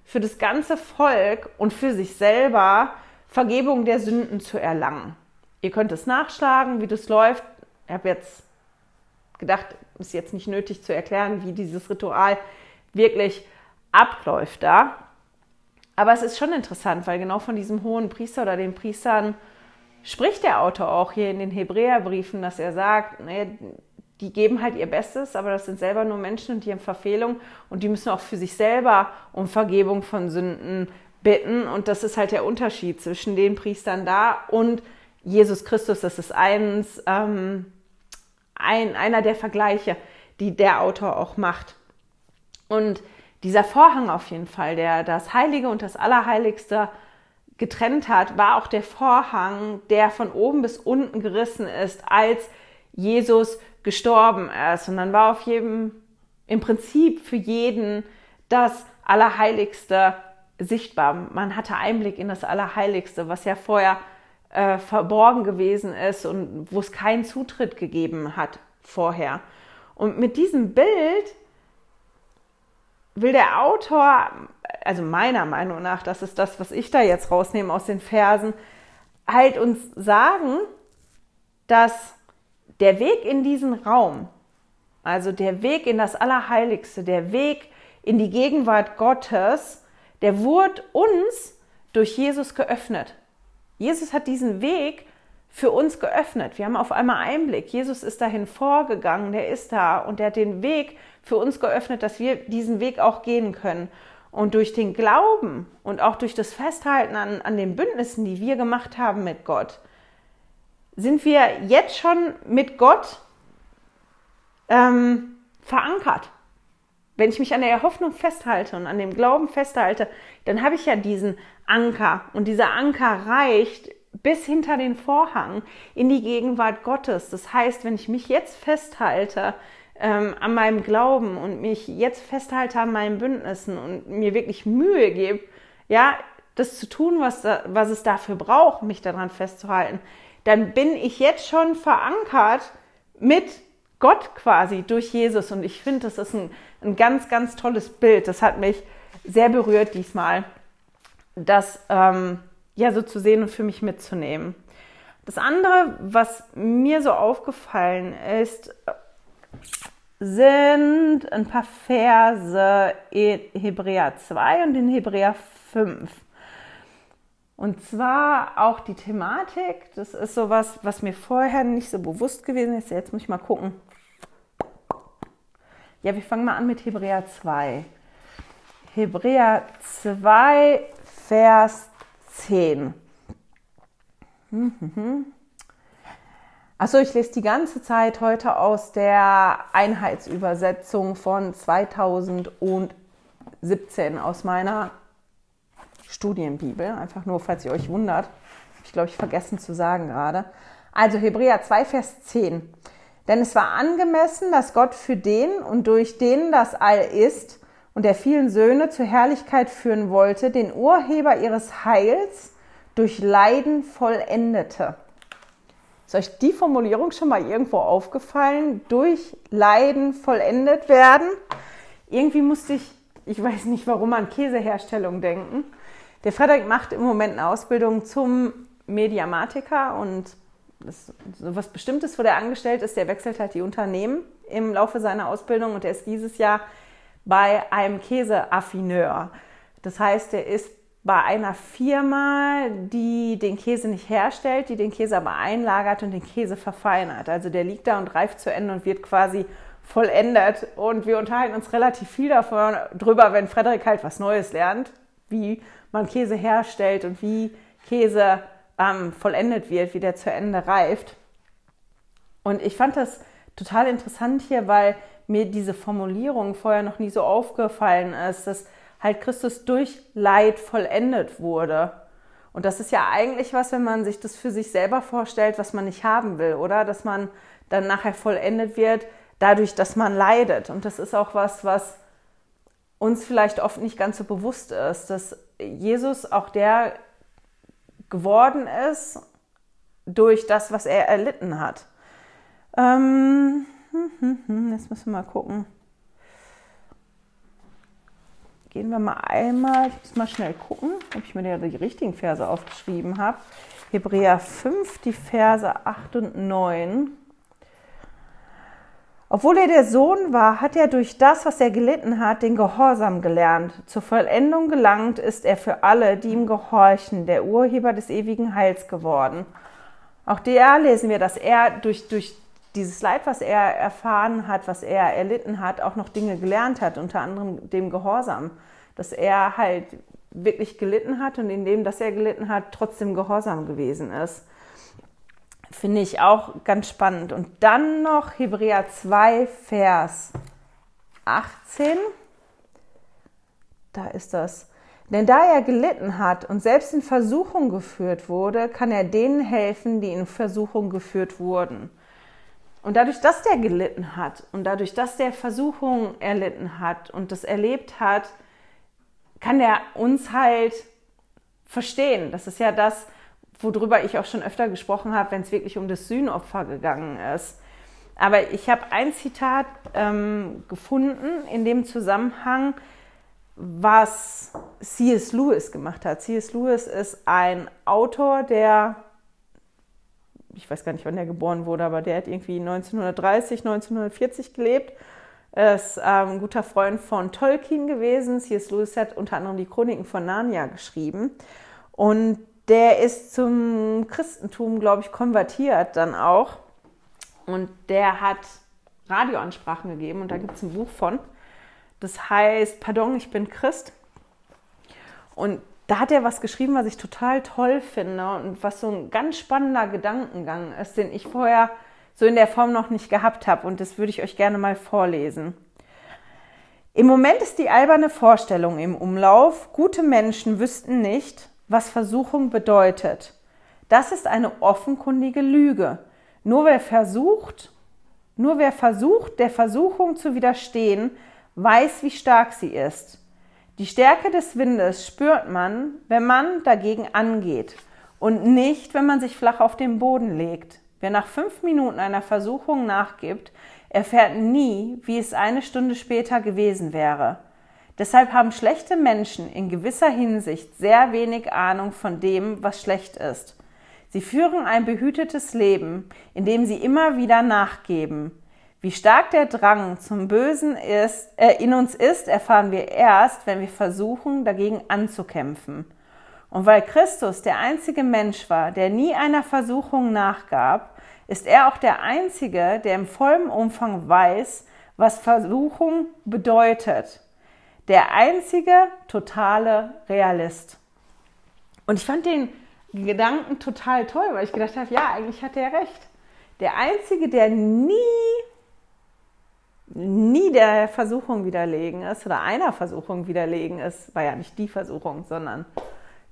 Speaker 2: für das ganze Volk und für sich selber Vergebung der Sünden zu erlangen. Ihr könnt es nachschlagen, wie das läuft. Ich habe jetzt gedacht, ist jetzt nicht nötig zu erklären, wie dieses Ritual wirklich abläuft da. Aber es ist schon interessant, weil genau von diesem hohen Priester oder den Priestern spricht der Autor auch hier in den Hebräerbriefen, dass er sagt, ne, die geben halt ihr Bestes, aber das sind selber nur Menschen und die haben Verfehlung und die müssen auch für sich selber um Vergebung von Sünden bitten. Und das ist halt der Unterschied zwischen den Priestern da und Jesus Christus. Das ist eins, ähm, ein, einer der Vergleiche, die der Autor auch macht. Und dieser Vorhang auf jeden Fall, der das Heilige und das Allerheiligste getrennt hat, war auch der Vorhang, der von oben bis unten gerissen ist, als Jesus gestorben ist. Und dann war auf jedem, im Prinzip für jeden das Allerheiligste sichtbar. Man hatte Einblick in das Allerheiligste, was ja vorher äh, verborgen gewesen ist und wo es keinen Zutritt gegeben hat vorher. Und mit diesem Bild will der Autor also meiner Meinung nach, das ist das, was ich da jetzt rausnehme aus den Versen, halt uns sagen, dass der Weg in diesen Raum, also der Weg in das Allerheiligste, der Weg in die Gegenwart Gottes, der wurde uns durch Jesus geöffnet. Jesus hat diesen Weg für uns geöffnet. Wir haben auf einmal Einblick. Jesus ist dahin vorgegangen, der ist da und der hat den Weg für uns geöffnet, dass wir diesen Weg auch gehen können. Und durch den Glauben und auch durch das Festhalten an, an den Bündnissen, die wir gemacht haben mit Gott, sind wir jetzt schon mit Gott ähm, verankert. Wenn ich mich an der Hoffnung festhalte und an dem Glauben festhalte, dann habe ich ja diesen Anker. Und dieser Anker reicht bis hinter den Vorhang in die Gegenwart Gottes. Das heißt, wenn ich mich jetzt festhalte ähm, an meinem Glauben und mich jetzt festhalte an meinen Bündnissen und mir wirklich Mühe gebe, ja, das zu tun, was, da, was es dafür braucht, mich daran festzuhalten, dann bin ich jetzt schon verankert mit Gott quasi durch Jesus. Und ich finde, das ist ein, ein ganz, ganz tolles Bild. Das hat mich sehr berührt diesmal, das ähm, ja so zu sehen und für mich mitzunehmen. Das andere, was mir so aufgefallen ist, sind ein paar Verse in Hebräer 2 und in Hebräer 5. Und zwar auch die Thematik, das ist sowas, was mir vorher nicht so bewusst gewesen ist. Jetzt muss ich mal gucken. Ja, wir fangen mal an mit Hebräer 2. Hebräer 2, Vers 10. Achso, ich lese die ganze Zeit heute aus der Einheitsübersetzung von 2017 aus meiner Studienbibel. Einfach nur, falls ihr euch wundert. Ich glaube, ich vergessen zu sagen gerade. Also Hebräer 2, Vers 10. Denn es war angemessen, dass Gott für den und durch den das All ist und der vielen Söhne zur Herrlichkeit führen wollte, den Urheber ihres Heils durch Leiden vollendete. Ist euch die Formulierung schon mal irgendwo aufgefallen? Durch Leiden vollendet werden? Irgendwie musste ich, ich weiß nicht warum, an Käseherstellung denken. Der Frederik macht im Moment eine Ausbildung zum Mediamatiker und das, so was Bestimmtes, wo der angestellt ist, der wechselt halt die Unternehmen im Laufe seiner Ausbildung und er ist dieses Jahr bei einem Käseaffineur. Das heißt, er ist bei einer Firma, die den Käse nicht herstellt, die den Käse aber einlagert und den Käse verfeinert. Also der liegt da und reift zu Ende und wird quasi vollendet. Und wir unterhalten uns relativ viel davon, drüber, wenn Frederik halt was Neues lernt, wie man Käse herstellt und wie Käse ähm, vollendet wird, wie der zu Ende reift. Und ich fand das total interessant hier, weil mir diese Formulierung vorher noch nie so aufgefallen ist, dass halt Christus durch Leid vollendet wurde. Und das ist ja eigentlich was, wenn man sich das für sich selber vorstellt, was man nicht haben will, oder? Dass man dann nachher vollendet wird, dadurch, dass man leidet. Und das ist auch was, was uns vielleicht oft nicht ganz so bewusst ist, dass Jesus auch der geworden ist durch das, was er erlitten hat. Ähm, hm, hm, hm, jetzt müssen wir mal gucken gehen wir mal einmal, ich muss mal schnell gucken, ob ich mir die richtigen Verse aufgeschrieben habe. Hebräer 5, die Verse 8 und 9. Obwohl er der Sohn war, hat er durch das, was er gelitten hat, den Gehorsam gelernt. Zur Vollendung gelangt ist er für alle, die ihm gehorchen, der Urheber des ewigen Heils geworden. Auch der lesen wir, dass er durch, durch dieses Leid, was er erfahren hat, was er erlitten hat, auch noch Dinge gelernt hat, unter anderem dem Gehorsam. Dass er halt wirklich gelitten hat und in dem, dass er gelitten hat, trotzdem gehorsam gewesen ist. Finde ich auch ganz spannend. Und dann noch Hebräer 2, Vers 18. Da ist das. Denn da er gelitten hat und selbst in Versuchung geführt wurde, kann er denen helfen, die in Versuchung geführt wurden. Und dadurch, dass der gelitten hat und dadurch, dass der Versuchung erlitten hat und das erlebt hat, kann der uns halt verstehen. Das ist ja das, worüber ich auch schon öfter gesprochen habe, wenn es wirklich um das Sühnopfer gegangen ist. Aber ich habe ein Zitat ähm, gefunden in dem Zusammenhang, was C.S. Lewis gemacht hat. C.S. Lewis ist ein Autor, der ich weiß gar nicht, wann der geboren wurde, aber der hat irgendwie 1930, 1940 gelebt. Er ist ähm, ein guter Freund von Tolkien gewesen. C.S. Lewis hat unter anderem die Chroniken von Narnia geschrieben. Und der ist zum Christentum, glaube ich, konvertiert dann auch. Und der hat Radioansprachen gegeben und da gibt es ein Buch von. Das heißt, Pardon, ich bin Christ. Und da hat er was geschrieben, was ich total toll finde und was so ein ganz spannender Gedankengang ist, den ich vorher so in der Form noch nicht gehabt habe. Und das würde ich euch gerne mal vorlesen. Im Moment ist die alberne Vorstellung im Umlauf, gute Menschen wüssten nicht, was Versuchung bedeutet. Das ist eine offenkundige Lüge. Nur wer versucht, nur wer versucht, der Versuchung zu widerstehen, weiß, wie stark sie ist. Die Stärke des Windes spürt man, wenn man dagegen angeht und nicht, wenn man sich flach auf den Boden legt. Wer nach fünf Minuten einer Versuchung nachgibt, erfährt nie, wie es eine Stunde später gewesen wäre. Deshalb haben schlechte Menschen in gewisser Hinsicht sehr wenig Ahnung von dem, was schlecht ist. Sie führen ein behütetes Leben, in dem sie immer wieder nachgeben, wie stark der Drang zum Bösen ist, äh, in uns ist, erfahren wir erst, wenn wir versuchen, dagegen anzukämpfen. Und weil Christus der einzige Mensch war, der nie einer Versuchung nachgab, ist er auch der Einzige, der im vollen Umfang weiß, was Versuchung bedeutet. Der einzige totale Realist. Und ich fand den Gedanken total toll, weil ich gedacht habe, ja, eigentlich hat er recht der Einzige, der nie, nie der Versuchung widerlegen ist oder einer Versuchung widerlegen ist, war ja nicht die Versuchung, sondern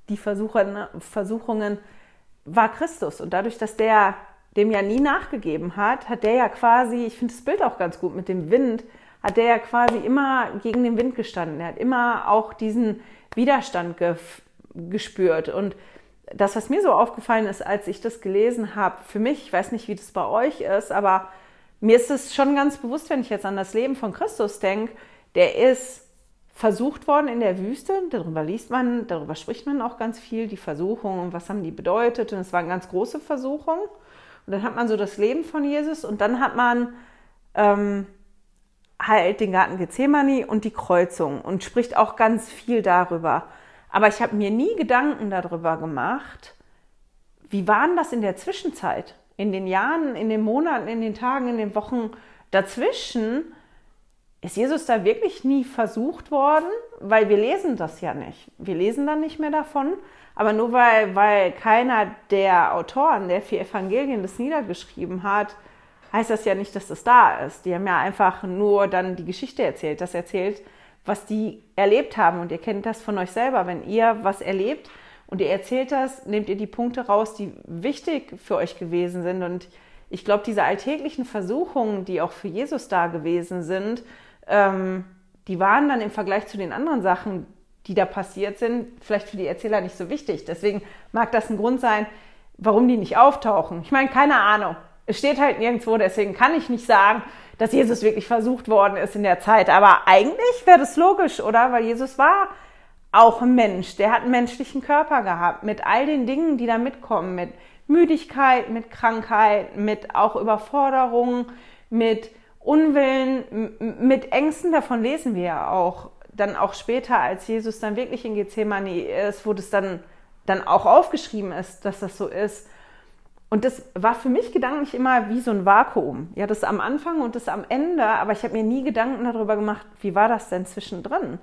Speaker 2: die Versuchungen, Versuchungen war Christus. Und dadurch, dass der dem ja nie nachgegeben hat, hat der ja quasi, ich finde das Bild auch ganz gut mit dem Wind, hat der ja quasi immer gegen den Wind gestanden. Er hat immer auch diesen Widerstand gespürt. Und das, was mir so aufgefallen ist, als ich das gelesen habe, für mich, ich weiß nicht, wie das bei euch ist, aber mir ist es schon ganz bewusst, wenn ich jetzt an das Leben von Christus denke, der ist versucht worden in der Wüste. Darüber liest man, darüber spricht man auch ganz viel, die Versuchungen und was haben die bedeutet. Und es waren ganz große Versuchungen. Und dann hat man so das Leben von Jesus und dann hat man ähm, halt den Garten Gethsemane und die Kreuzung und spricht auch ganz viel darüber. Aber ich habe mir nie Gedanken darüber gemacht, wie waren das in der Zwischenzeit, in den Jahren, in den Monaten, in den Tagen, in den Wochen dazwischen. Ist Jesus da wirklich nie versucht worden? Weil wir lesen das ja nicht. Wir lesen dann nicht mehr davon. Aber nur weil, weil keiner der Autoren der vier Evangelien das niedergeschrieben hat, heißt das ja nicht, dass das da ist. Die haben ja einfach nur dann die Geschichte erzählt, das erzählt, was die erlebt haben. Und ihr kennt das von euch selber. Wenn ihr was erlebt und ihr erzählt das, nehmt ihr die Punkte raus, die wichtig für euch gewesen sind. Und ich glaube, diese alltäglichen Versuchungen, die auch für Jesus da gewesen sind, ähm, die waren dann im Vergleich zu den anderen Sachen, die da passiert sind, vielleicht für die Erzähler nicht so wichtig. Deswegen mag das ein Grund sein, warum die nicht auftauchen. Ich meine, keine Ahnung. Es steht halt nirgendwo, deswegen kann ich nicht sagen, dass Jesus wirklich versucht worden ist in der Zeit. Aber eigentlich wäre das logisch, oder? Weil Jesus war auch ein Mensch. Der hat einen menschlichen Körper gehabt mit all den Dingen, die da mitkommen, mit Müdigkeit, mit Krankheit, mit auch Überforderungen, mit Unwillen, mit Ängsten. Davon lesen wir ja auch. Dann auch später, als Jesus dann wirklich in Gethsemane ist, wo das dann, dann auch aufgeschrieben ist, dass das so ist. Und das war für mich gedanklich immer wie so ein Vakuum. Ja, das am Anfang und das am Ende, aber ich habe mir nie Gedanken darüber gemacht, wie war das denn zwischendrin?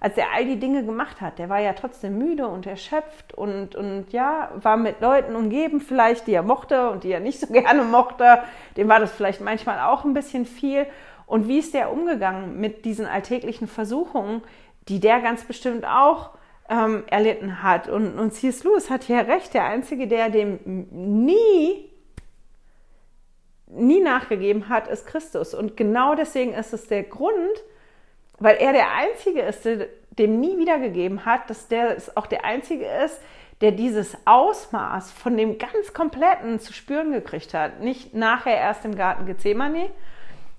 Speaker 2: Als er all die Dinge gemacht hat, der war ja trotzdem müde und erschöpft und, und ja, war mit Leuten umgeben vielleicht, die er mochte und die er nicht so [laughs] gerne mochte. Dem war das vielleicht manchmal auch ein bisschen viel. Und wie ist der umgegangen mit diesen alltäglichen Versuchungen, die der ganz bestimmt auch ähm, erlitten hat. Und, und C.S. Lewis hat ja recht, der Einzige, der dem nie, nie nachgegeben hat, ist Christus. Und genau deswegen ist es der Grund, weil er der Einzige ist, der dem nie wiedergegeben hat, dass der auch der Einzige ist, der dieses Ausmaß von dem ganz Kompletten zu spüren gekriegt hat. Nicht nachher erst im Garten Gethsemane.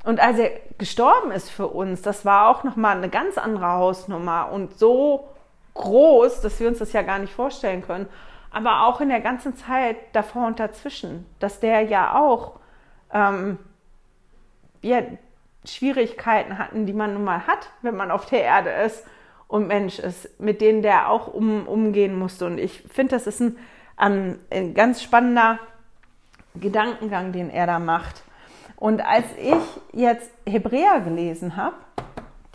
Speaker 2: Und als er gestorben ist für uns, das war auch nochmal eine ganz andere Hausnummer und so groß, dass wir uns das ja gar nicht vorstellen können. Aber auch in der ganzen Zeit davor und dazwischen, dass der ja auch ähm, ja, Schwierigkeiten hatten, die man nun mal hat, wenn man auf der Erde ist und Mensch ist, mit denen der auch um, umgehen musste. Und ich finde, das ist ein, ein, ein ganz spannender Gedankengang, den er da macht. Und als ich jetzt Hebräer gelesen habe,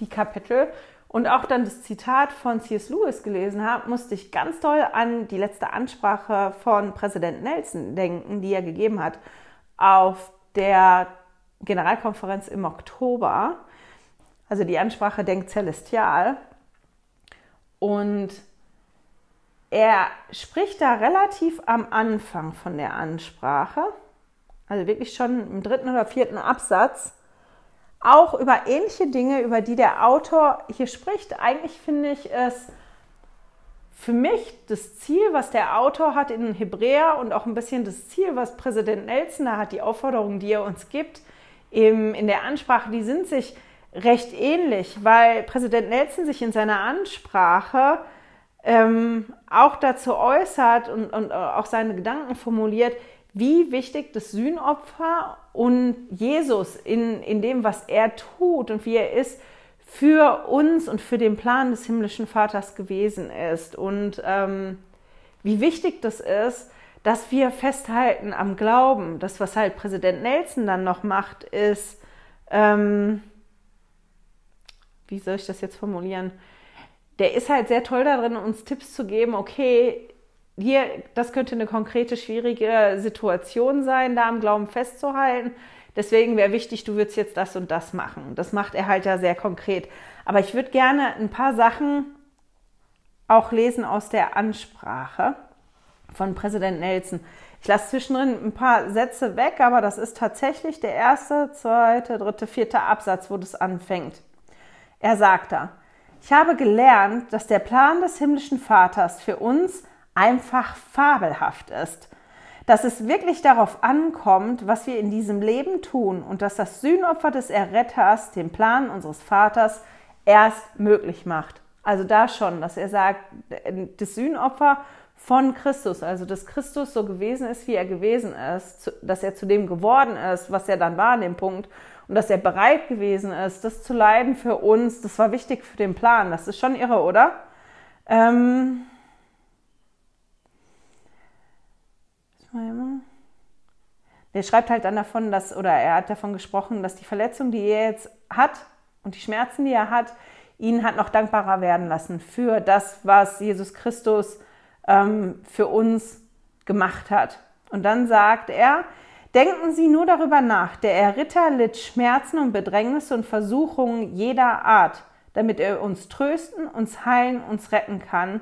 Speaker 2: die Kapitel, und auch dann das Zitat von C.S. Lewis gelesen habe, musste ich ganz toll an die letzte Ansprache von Präsident Nelson denken, die er gegeben hat auf der Generalkonferenz im Oktober. Also die Ansprache Denkt Celestial. Und er spricht da relativ am Anfang von der Ansprache, also wirklich schon im dritten oder vierten Absatz, auch über ähnliche Dinge, über die der Autor hier spricht. Eigentlich finde ich es für mich das Ziel, was der Autor hat in Hebräer und auch ein bisschen das Ziel, was Präsident Nelson da hat, die Aufforderungen, die er uns gibt, eben in der Ansprache, die sind sich recht ähnlich, weil Präsident Nelson sich in seiner Ansprache ähm, auch dazu äußert und, und auch seine Gedanken formuliert, wie wichtig das Sühnopfer und Jesus in, in dem, was er tut und wie er ist, für uns und für den Plan des himmlischen Vaters gewesen ist. Und ähm, wie wichtig das ist, dass wir festhalten am Glauben. Das, was halt Präsident Nelson dann noch macht, ist, ähm, wie soll ich das jetzt formulieren? Der ist halt sehr toll darin, uns Tipps zu geben, okay, hier, das könnte eine konkrete, schwierige Situation sein, da am Glauben festzuhalten. Deswegen wäre wichtig, du würdest jetzt das und das machen. Das macht er halt ja sehr konkret. Aber ich würde gerne ein paar Sachen auch lesen aus der Ansprache von Präsident Nelson. Ich lasse zwischendrin ein paar Sätze weg, aber das ist tatsächlich der erste, zweite, dritte, vierte Absatz, wo das anfängt. Er sagt da, ich habe gelernt, dass der Plan des himmlischen Vaters für uns einfach fabelhaft ist. Dass es wirklich darauf ankommt, was wir in diesem Leben tun und dass das Sühnopfer des Erretters den Plan unseres Vaters erst möglich macht. Also da schon, dass er sagt, das Sühnopfer von Christus, also dass Christus so gewesen ist, wie er gewesen ist, dass er zu dem geworden ist, was er dann war an dem Punkt und dass er bereit gewesen ist, das zu leiden für uns, das war wichtig für den Plan. Das ist schon irre, oder? Ähm er schreibt halt dann davon, dass, oder er hat davon gesprochen, dass die Verletzung, die er jetzt hat und die Schmerzen, die er hat, ihn hat noch dankbarer werden lassen für das, was Jesus Christus ähm, für uns gemacht hat. Und dann sagt er, denken Sie nur darüber nach, der Erritter litt Schmerzen und Bedrängnisse und Versuchungen jeder Art, damit er uns trösten, uns heilen, uns retten kann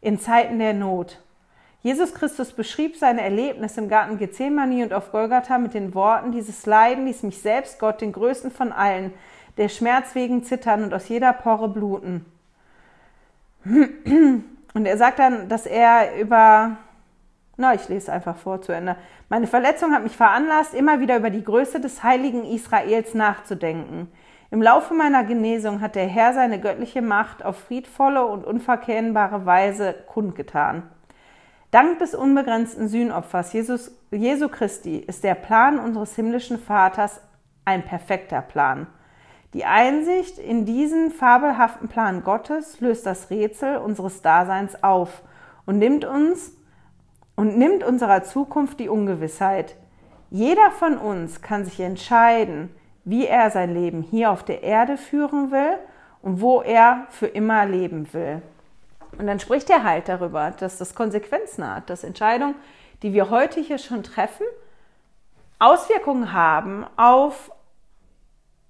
Speaker 2: in Zeiten der Not. Jesus Christus beschrieb seine Erlebnisse im Garten Gethsemane und auf Golgatha mit den Worten, dieses Leiden ließ mich selbst, Gott, den größten von allen, der Schmerz wegen zittern und aus jeder Pore bluten. [clears throat] Und er sagt dann, dass er über, na, ich lese einfach vor zu Ende. Meine Verletzung hat mich veranlasst, immer wieder über die Größe des heiligen Israels nachzudenken. Im Laufe meiner Genesung hat der Herr seine göttliche Macht auf friedvolle und unverkennbare Weise kundgetan. Dank des unbegrenzten Sühnopfers Jesus, Jesu Christi ist der Plan unseres himmlischen Vaters ein perfekter Plan. Die Einsicht in diesen fabelhaften Plan Gottes löst das Rätsel unseres Daseins auf und nimmt uns und nimmt unserer Zukunft die Ungewissheit. Jeder von uns kann sich entscheiden, wie er sein Leben hier auf der Erde führen will und wo er für immer leben will. Und dann spricht er halt darüber, dass das Konsequenzen hat, dass Entscheidungen, die wir heute hier schon treffen, Auswirkungen haben auf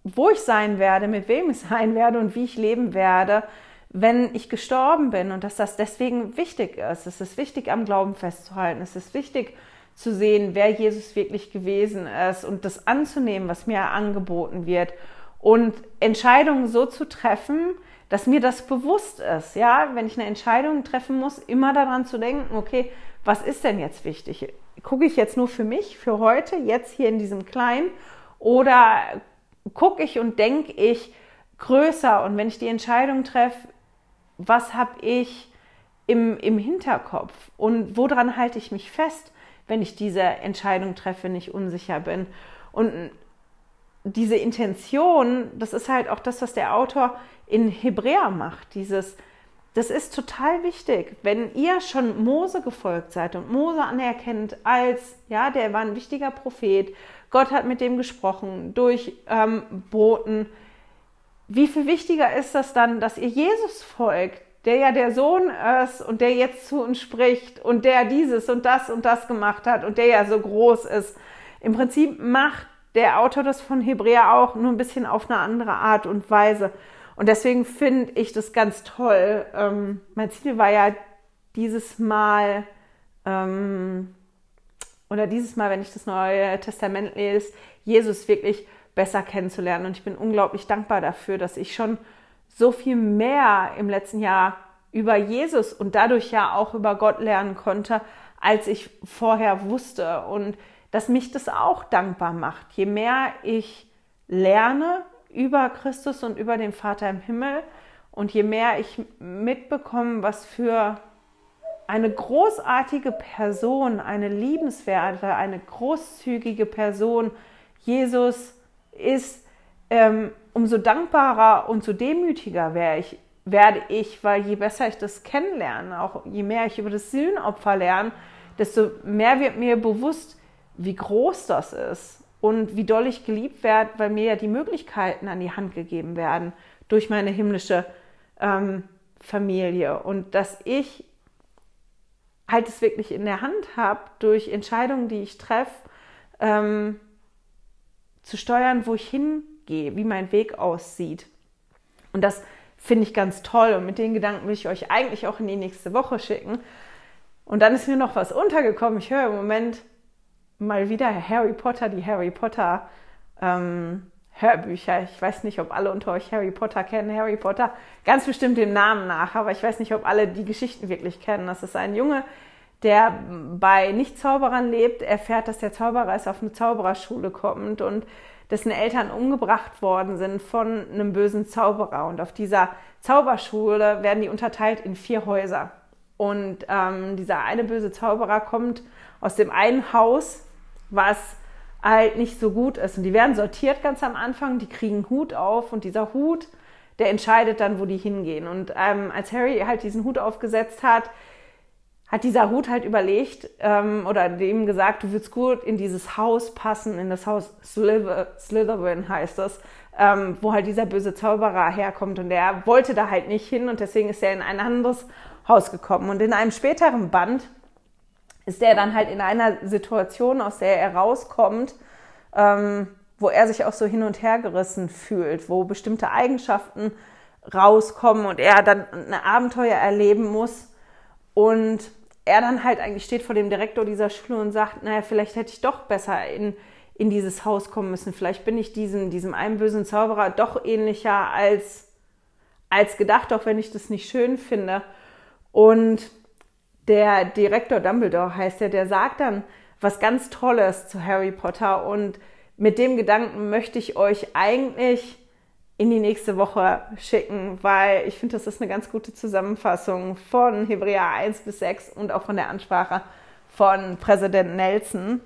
Speaker 2: wo ich sein werde, mit wem ich sein werde und wie ich leben werde, wenn ich gestorben bin und dass das deswegen wichtig ist. Es ist wichtig, am Glauben festzuhalten. Es ist wichtig zu sehen, wer Jesus wirklich gewesen ist und das anzunehmen, was mir angeboten wird und Entscheidungen so zu treffen, dass mir das bewusst ist. Ja, wenn ich eine Entscheidung treffen muss, immer daran zu denken, okay, was ist denn jetzt wichtig? Gucke ich jetzt nur für mich, für heute, jetzt hier in diesem Kleinen oder gucke ich und denke ich größer und wenn ich die Entscheidung treffe, was habe ich im, im Hinterkopf und woran halte ich mich fest, wenn ich diese Entscheidung treffe, nicht unsicher bin. Und diese Intention, das ist halt auch das, was der Autor in Hebräer macht, dieses, das ist total wichtig. Wenn ihr schon Mose gefolgt seid und Mose anerkennt als, ja, der war ein wichtiger Prophet, Gott hat mit dem gesprochen durch ähm, Boten. Wie viel wichtiger ist das dann, dass ihr Jesus folgt, der ja der Sohn ist und der jetzt zu uns spricht und der dieses und das und das gemacht hat und der ja so groß ist. Im Prinzip macht der Autor das von Hebräer auch nur ein bisschen auf eine andere Art und Weise. Und deswegen finde ich das ganz toll. Ähm, mein Ziel war ja dieses Mal ähm, oder dieses Mal, wenn ich das Neue Testament lese, Jesus wirklich besser kennenzulernen. Und ich bin unglaublich dankbar dafür, dass ich schon so viel mehr im letzten Jahr über Jesus und dadurch ja auch über Gott lernen konnte, als ich vorher wusste. Und dass mich das auch dankbar macht. Je mehr ich lerne über Christus und über den Vater im Himmel und je mehr ich mitbekomme, was für eine großartige Person, eine liebenswerte, eine großzügige Person. Jesus ist, ähm, umso dankbarer und so demütiger werde ich, werde ich, weil je besser ich das kennenlerne, auch je mehr ich über das Sühnopfer lerne, desto mehr wird mir bewusst, wie groß das ist und wie doll ich geliebt werde, weil mir ja die Möglichkeiten an die Hand gegeben werden durch meine himmlische ähm, Familie. Und dass ich halt es wirklich in der Hand habe, durch Entscheidungen, die ich treffe, ähm, zu steuern, wo ich hingehe, wie mein Weg aussieht. Und das finde ich ganz toll. Und mit den Gedanken will ich euch eigentlich auch in die nächste Woche schicken. Und dann ist mir noch was untergekommen. Ich höre im Moment mal wieder Harry Potter, die Harry Potter ähm, Hörbücher. Ich weiß nicht, ob alle unter euch Harry Potter kennen. Harry Potter, ganz bestimmt dem Namen nach, aber ich weiß nicht, ob alle die Geschichten wirklich kennen. Das ist ein Junge, der bei Nicht-Zauberern lebt, erfährt, dass der Zauberer ist auf eine Zaubererschule kommt und dessen Eltern umgebracht worden sind von einem bösen Zauberer. Und auf dieser Zauberschule werden die unterteilt in vier Häuser. Und ähm, dieser eine böse Zauberer kommt aus dem einen Haus, was halt nicht so gut ist. Und die werden sortiert ganz am Anfang, die kriegen Hut auf und dieser Hut, der entscheidet dann, wo die hingehen. Und ähm, als Harry halt diesen Hut aufgesetzt hat, hat dieser Hut halt überlegt ähm, oder dem gesagt, du würdest gut in dieses Haus passen, in das Haus Slither, Slytherin heißt das, ähm, wo halt dieser böse Zauberer herkommt und der wollte da halt nicht hin und deswegen ist er in ein anderes Haus gekommen. Und in einem späteren Band ist er dann halt in einer Situation, aus der er rauskommt, ähm, wo er sich auch so hin und her gerissen fühlt, wo bestimmte Eigenschaften rauskommen und er dann ein Abenteuer erleben muss und er dann halt eigentlich steht vor dem Direktor dieser Schule und sagt, naja, vielleicht hätte ich doch besser in, in dieses Haus kommen müssen. Vielleicht bin ich diesem, diesem einen bösen Zauberer doch ähnlicher als, als gedacht, auch wenn ich das nicht schön finde. Und der Direktor Dumbledore heißt er, der sagt dann was ganz Tolles zu Harry Potter. Und mit dem Gedanken möchte ich euch eigentlich in die nächste Woche schicken, weil ich finde, das ist eine ganz gute Zusammenfassung von Hebräer 1 bis 6 und auch von der Ansprache von Präsident Nelson.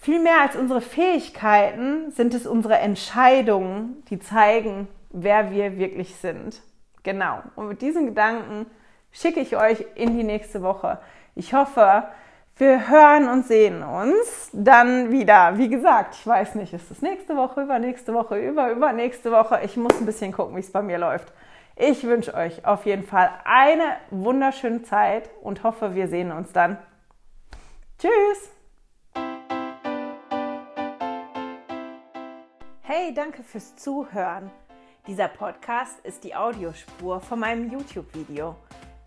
Speaker 2: Viel mehr als unsere Fähigkeiten sind es unsere Entscheidungen, die zeigen, wer wir wirklich sind. Genau. Und mit diesen Gedanken schicke ich euch in die nächste Woche. Ich hoffe, wir hören und sehen uns dann wieder. Wie gesagt, ich weiß nicht, ist es nächste Woche, übernächste Woche, über, übernächste Woche. Ich muss ein bisschen gucken, wie es bei mir läuft. Ich wünsche euch auf jeden Fall eine wunderschöne Zeit und hoffe, wir sehen uns dann. Tschüss! Hey, danke fürs Zuhören. Dieser Podcast ist die Audiospur von meinem YouTube-Video.